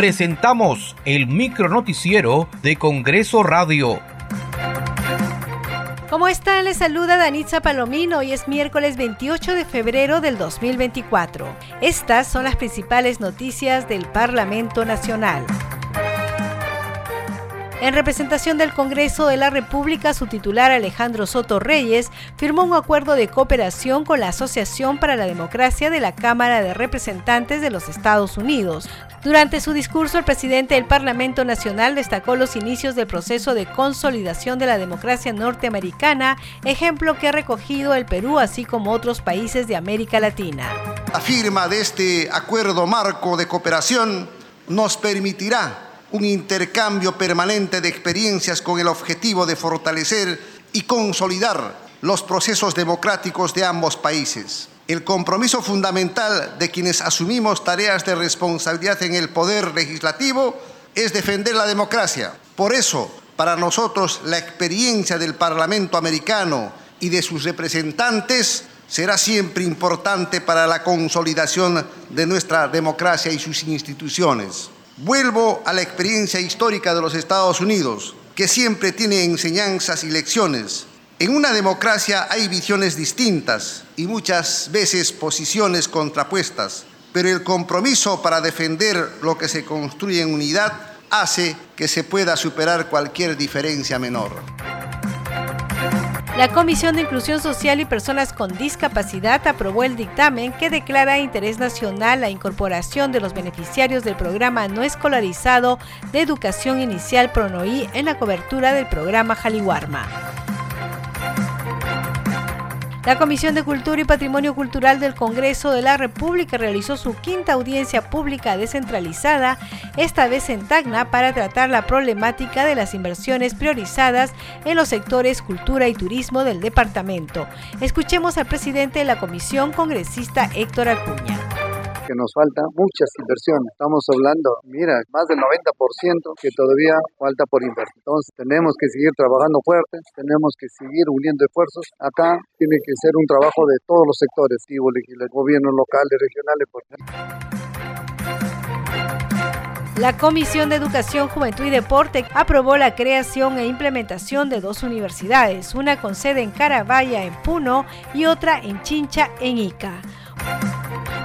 presentamos el micronoticiero de Congreso Radio. ¿Cómo están? Les saluda Danitza Palomino. Hoy es miércoles 28 de febrero del 2024. Estas son las principales noticias del Parlamento Nacional. En representación del Congreso de la República, su titular Alejandro Soto Reyes firmó un acuerdo de cooperación con la Asociación para la Democracia de la Cámara de Representantes de los Estados Unidos. Durante su discurso, el presidente del Parlamento Nacional destacó los inicios del proceso de consolidación de la democracia norteamericana, ejemplo que ha recogido el Perú, así como otros países de América Latina. La firma de este acuerdo marco de cooperación nos permitirá un intercambio permanente de experiencias con el objetivo de fortalecer y consolidar los procesos democráticos de ambos países. El compromiso fundamental de quienes asumimos tareas de responsabilidad en el poder legislativo es defender la democracia. Por eso, para nosotros, la experiencia del Parlamento americano y de sus representantes será siempre importante para la consolidación de nuestra democracia y sus instituciones. Vuelvo a la experiencia histórica de los Estados Unidos, que siempre tiene enseñanzas y lecciones. En una democracia hay visiones distintas y muchas veces posiciones contrapuestas, pero el compromiso para defender lo que se construye en unidad hace que se pueda superar cualquier diferencia menor. La Comisión de Inclusión Social y Personas con Discapacidad aprobó el dictamen que declara interés nacional la incorporación de los beneficiarios del programa no escolarizado de educación inicial PRONOI en la cobertura del programa Jaliwarma. La Comisión de Cultura y Patrimonio Cultural del Congreso de la República realizó su quinta audiencia pública descentralizada, esta vez en Tacna, para tratar la problemática de las inversiones priorizadas en los sectores cultura y turismo del departamento. Escuchemos al presidente de la comisión, congresista Héctor Acuña que nos falta muchas inversiones. Estamos hablando, mira, más del 90% que todavía falta por invertir. Entonces tenemos que seguir trabajando fuerte, tenemos que seguir uniendo esfuerzos. Acá tiene que ser un trabajo de todos los sectores, gobiernos locales, regionales, por. La Comisión de Educación, Juventud y Deporte aprobó la creación e implementación de dos universidades, una con sede en Carabaya, en Puno, y otra en Chincha, en Ica.